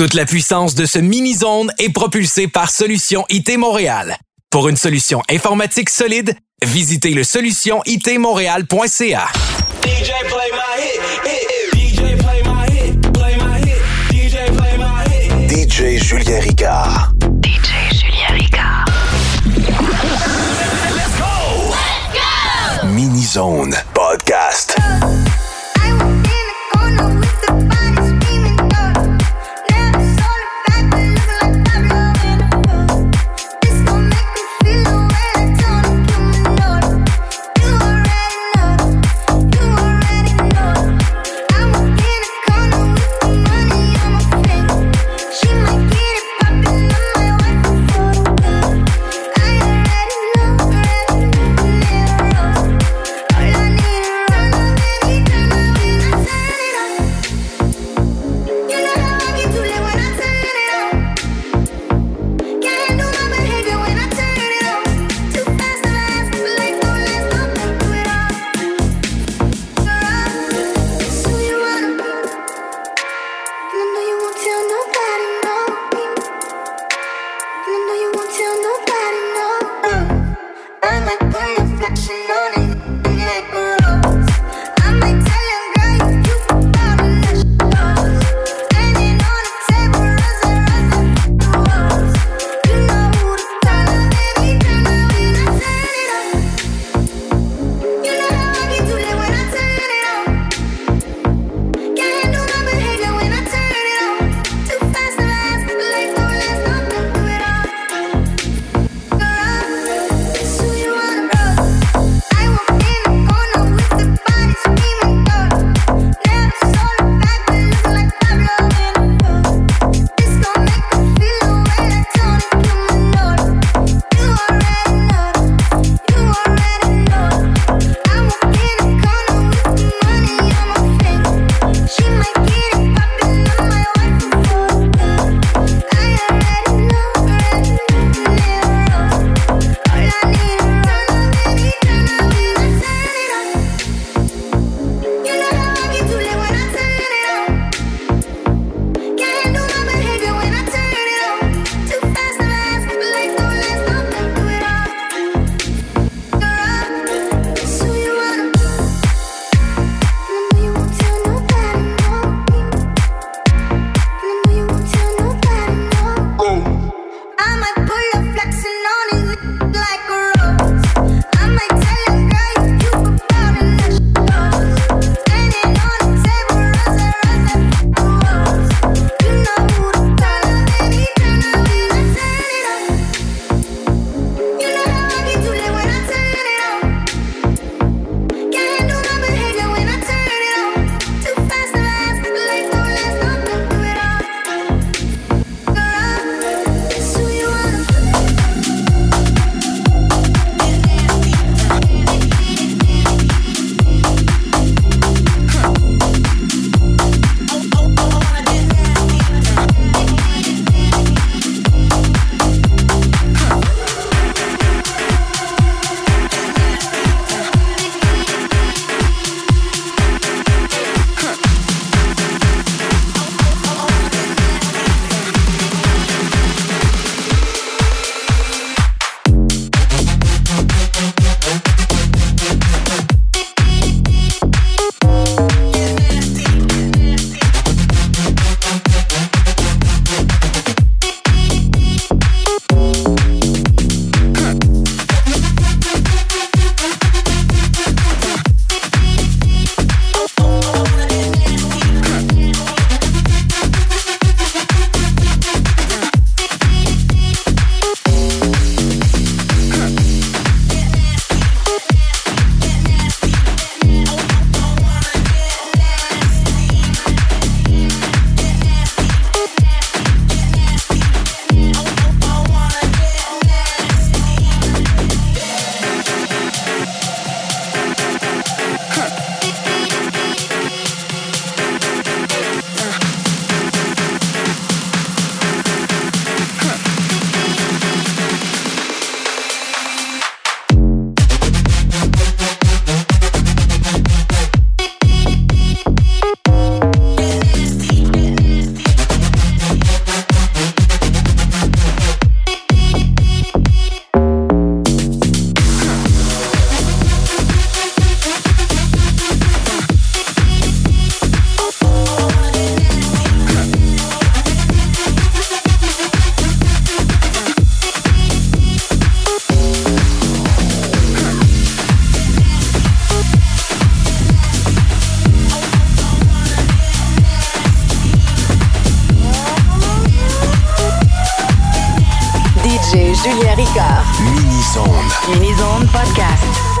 Toute la puissance de ce mini-zone est propulsée par Solution IT Montréal. Pour une solution informatique solide, visitez le solutionitmontréal.ca. DJ play my hit, hit, hit. DJ play my hit, play my hit. DJ play my hit. DJ Julien Ricard. DJ Julien Ricard. Let's go! Mini Zone Podcast. DJ Julien Ricard. Mini Zone. Mini Zone Podcast.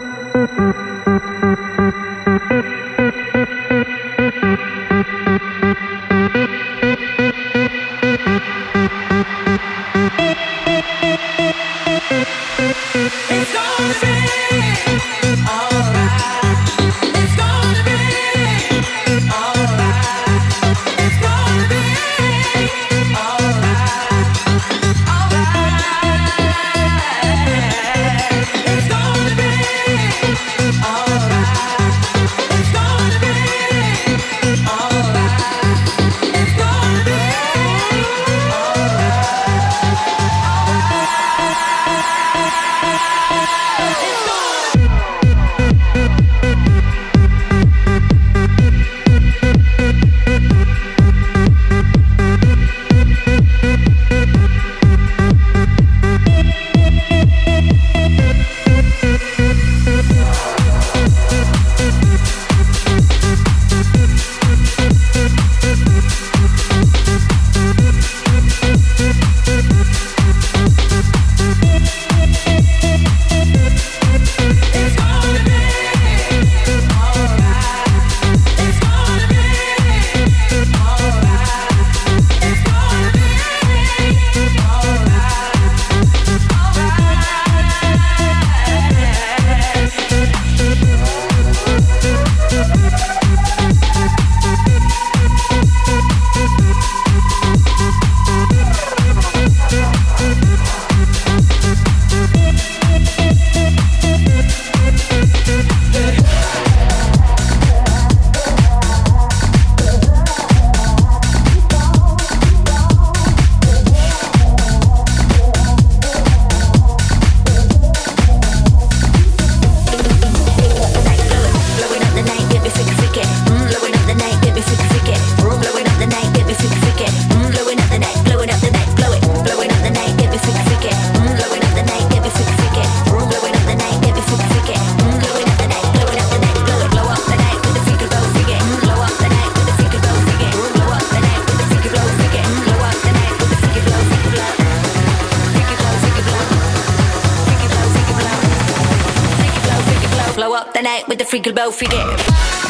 freaking bow, freaking.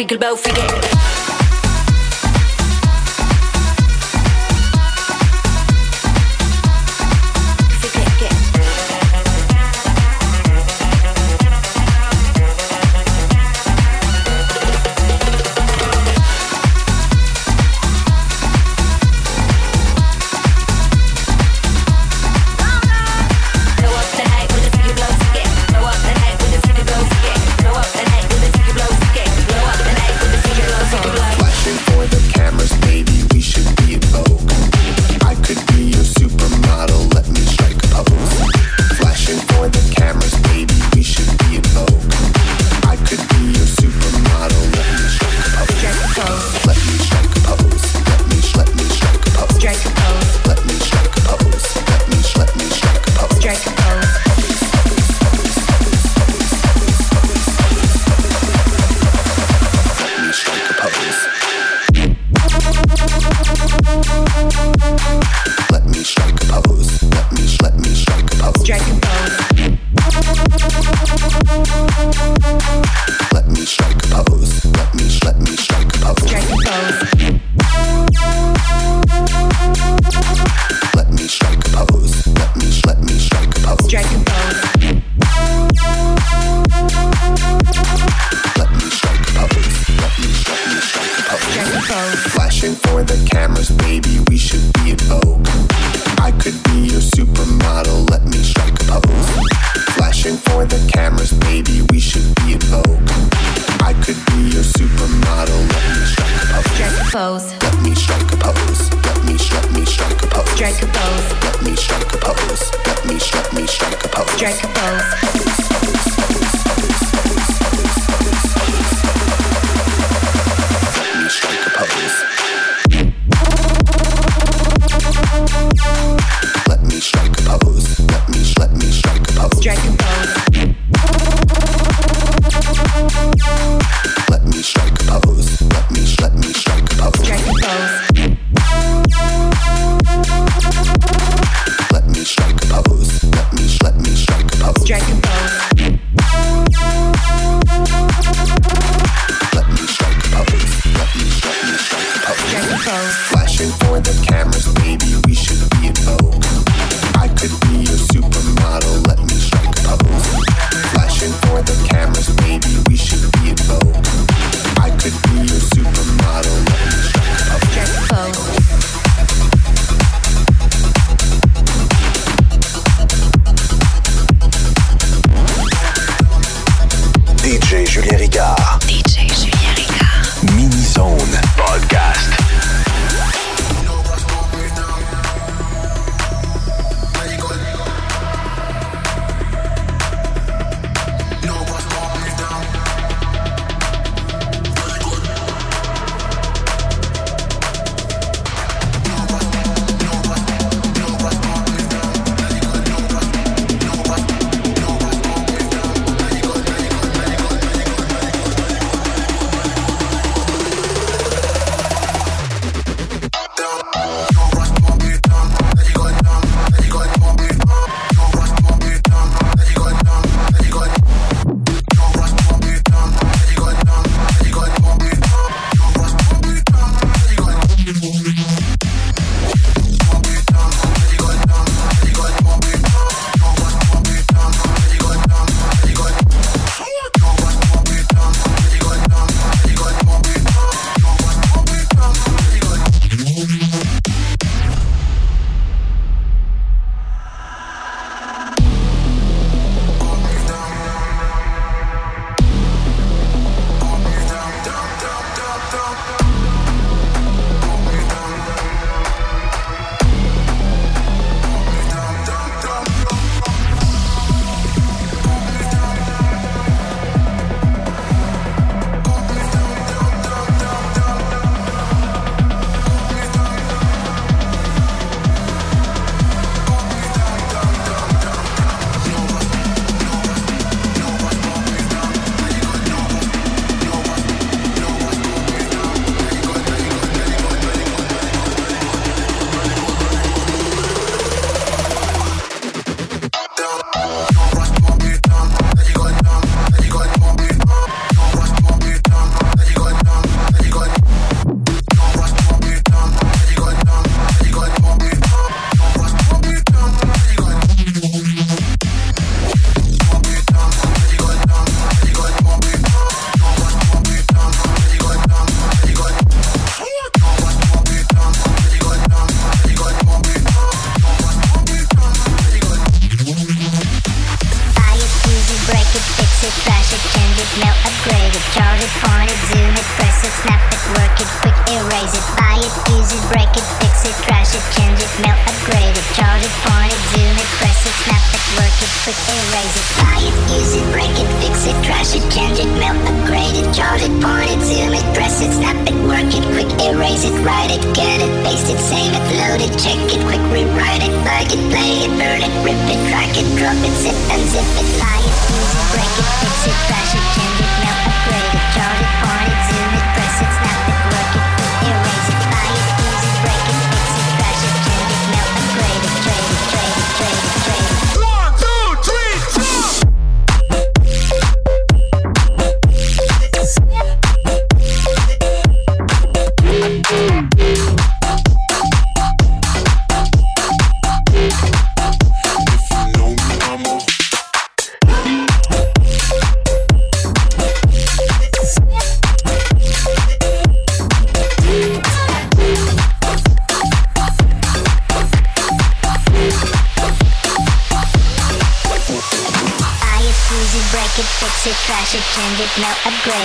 freak about figueira.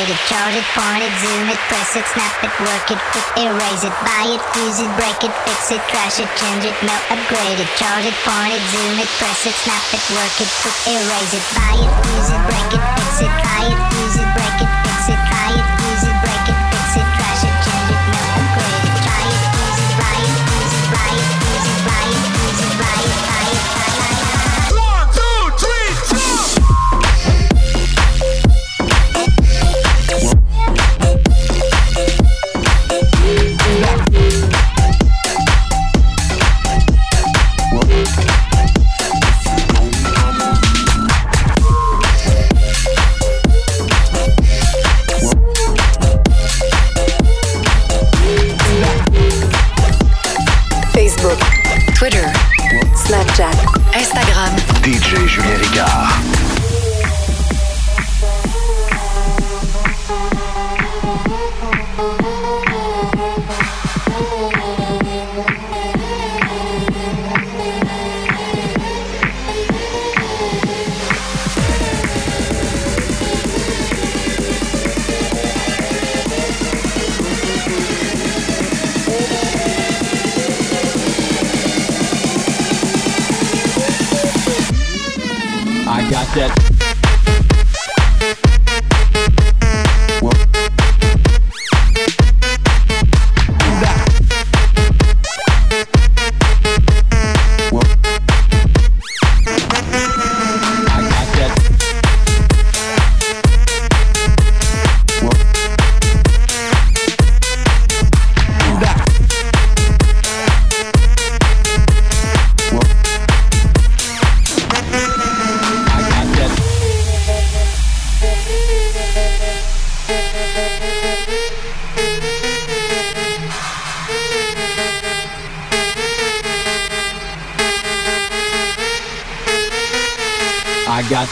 Hit it, chart it, point it, zoom it, press it, snap it, work it, quick, erase it, buy it, use it, break it, fix it, trash it, change it, melt, upgrade it, Charge it, point it, zoom it, press it, snap it, work it, quick, erase it, buy it, use it, break it, fix it, buy it.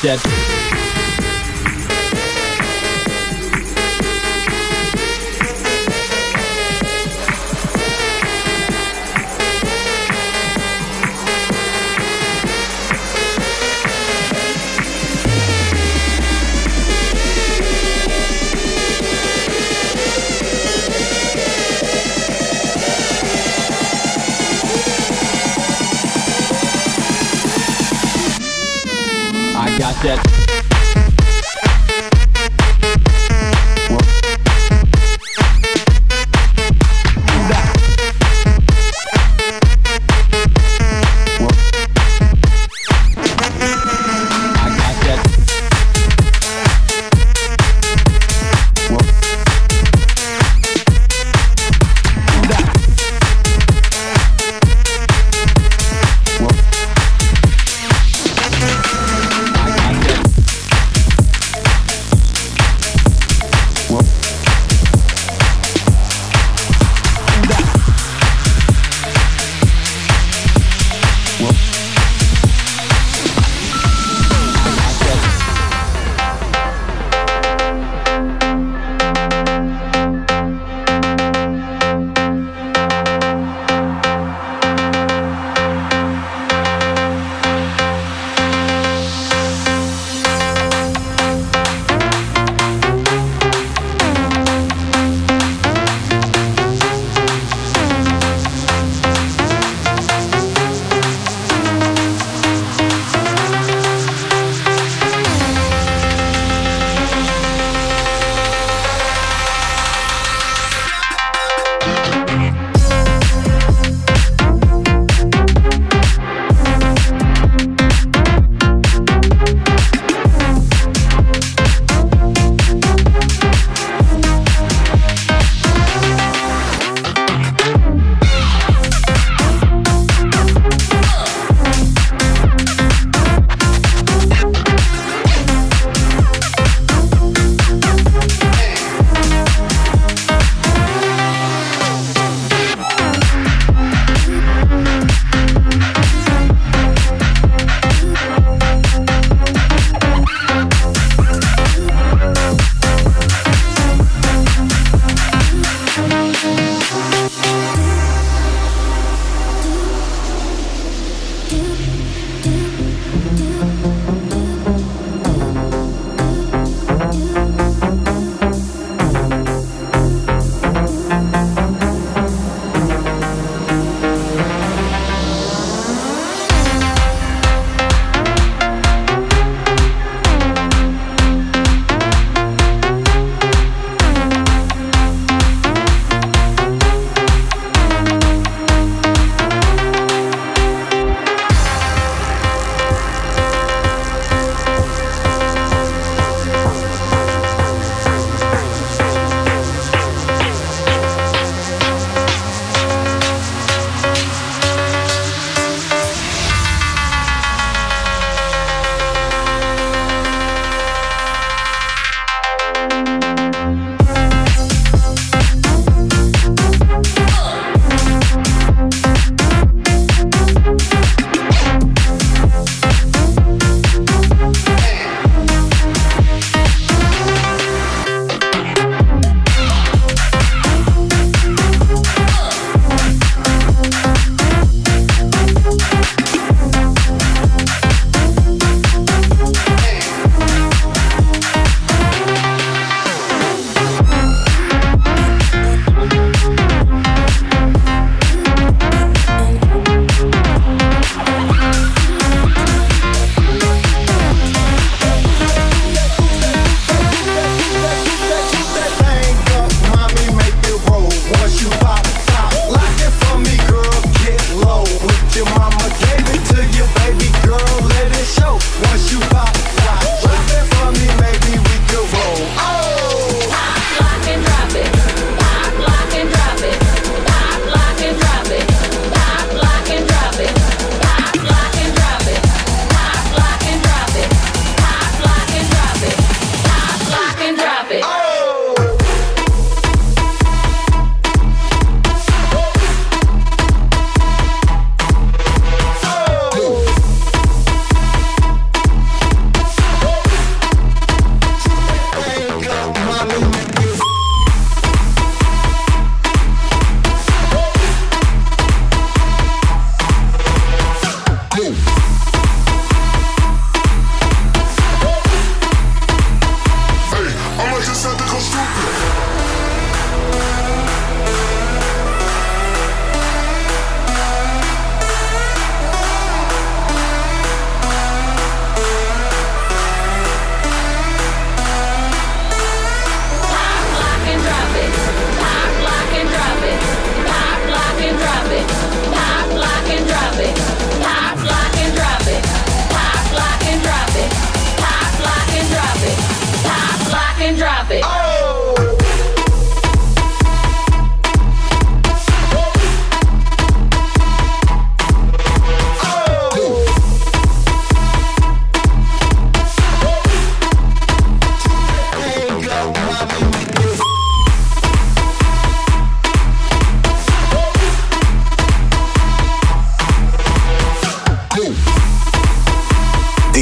dead.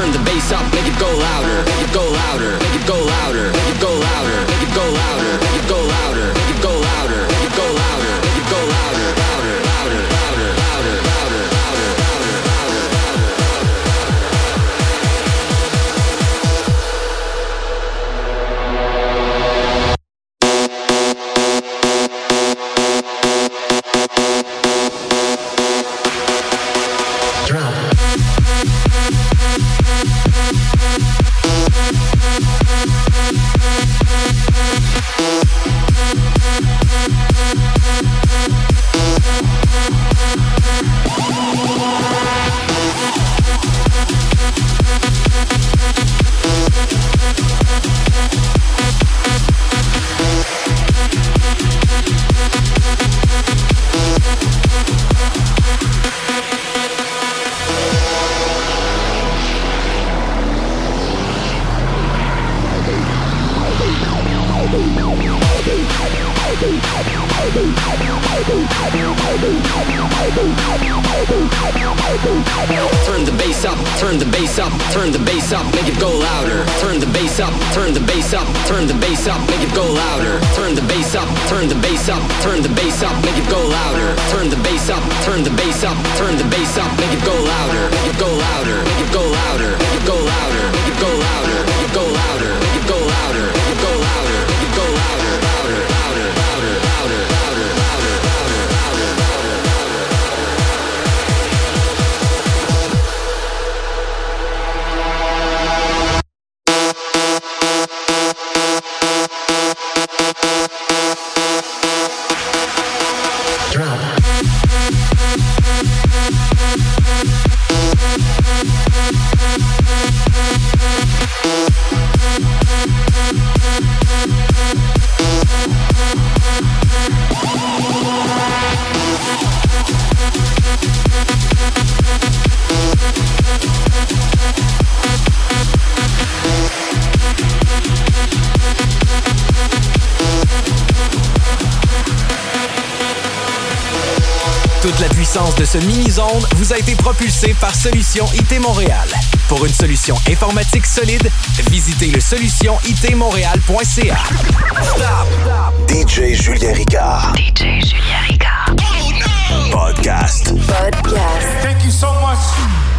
turn the bass up, vous a été propulsé par Solution IT Montréal. Pour une solution informatique solide, visitez le solutionitmontréal.ca. Stop. DJ Julien Ricard. DJ Julien Ricard. Podcast. Podcast. Thank you so much.